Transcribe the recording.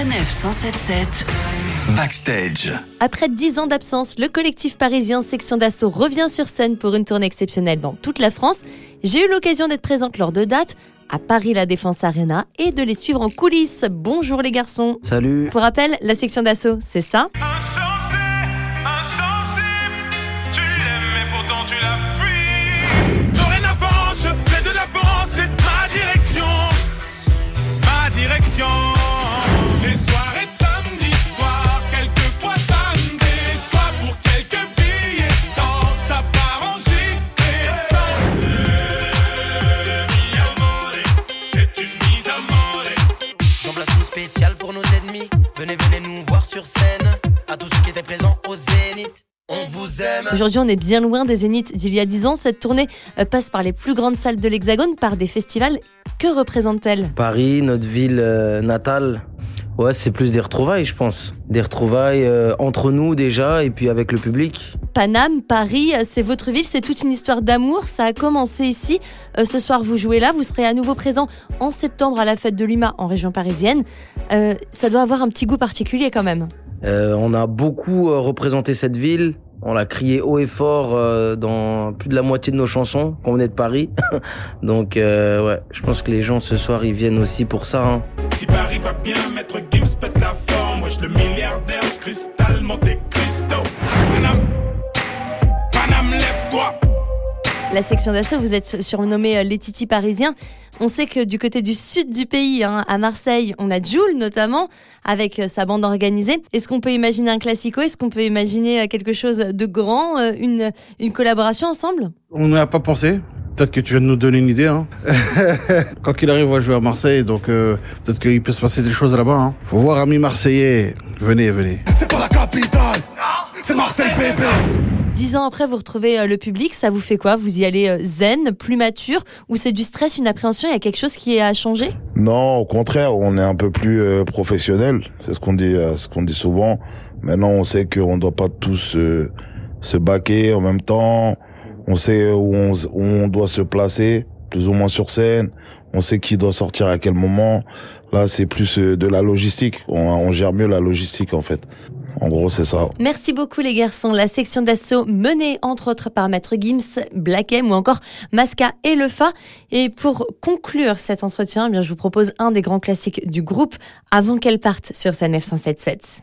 Sanef 177 Backstage. Après 10 ans d'absence, le collectif parisien Section d'Assaut revient sur scène pour une tournée exceptionnelle dans toute la France. J'ai eu l'occasion d'être présente lors de dates à Paris La Défense Arena et de les suivre en coulisses. Bonjour les garçons. Salut. Pour rappel, la Section d'Assaut, c'est ça? Insensé, insensible, tu l'aimes mais pourtant tu la Venez, venez nous voir sur scène. À tous ceux qui étaient présents au Zénith. On vous aime. Aujourd'hui, on est bien loin des zéniths d'il y a 10 ans. Cette tournée euh, passe par les plus grandes salles de l'Hexagone, par des festivals. Que représente-t-elle? Paris, notre ville euh, natale. Ouais, c'est plus des retrouvailles, je pense. Des retrouvailles euh, entre nous déjà et puis avec le public. Paname, Paris, euh, c'est votre ville, c'est toute une histoire d'amour. Ça a commencé ici. Euh, ce soir, vous jouez là. Vous serez à nouveau présent en septembre à la fête de l'UMA en région parisienne. Euh, ça doit avoir un petit goût particulier quand même. On a beaucoup représenté cette ville. On l'a crié haut et fort dans plus de la moitié de nos chansons quand on est de Paris. Donc ouais, je pense que les gens ce soir ils viennent aussi pour ça. hein. Si Paris va bien, Maître Gims pète la forme. Wesh, le milliardaire, cristal, Monte Cristo. Paname, Paname, lève-toi. La section d'assaut, vous êtes surnommé euh, les Titi parisiens. On sait que du côté du sud du pays, hein, à Marseille, on a Jules notamment, avec euh, sa bande organisée. Est-ce qu'on peut imaginer un classico? Est-ce qu'on peut imaginer euh, quelque chose de grand, une, une collaboration ensemble? On n'y a pas pensé. Peut-être que tu viens de nous donner une idée. Hein. Quand il arrive, on va jouer à Marseille, donc euh, peut-être qu'il peut se passer des choses là-bas. Hein. Faut voir, amis marseillais. Venez, venez. C'est pas la capitale, c'est Marseille, bébé. Dix ans après, vous retrouvez euh, le public, ça vous fait quoi? Vous y allez euh, zen, plus mature, ou c'est du stress, une appréhension, il y a quelque chose qui a changé Non, au contraire, on est un peu plus euh, professionnel. C'est ce qu'on dit, euh, ce qu'on dit souvent. Maintenant, on sait qu'on ne doit pas tous se baquer en même temps. On sait où on, où doit se placer, plus ou moins sur scène. On sait qui doit sortir à quel moment. Là, c'est plus euh, de la logistique. On, on gère mieux la logistique, en fait. En gros, c'est ça. Merci beaucoup les garçons. La section d'assaut menée entre autres par Maître Gims, Black M ou encore Masca et Lefa. Et pour conclure cet entretien, eh bien, je vous propose un des grands classiques du groupe avant qu'elle parte sur sa 977.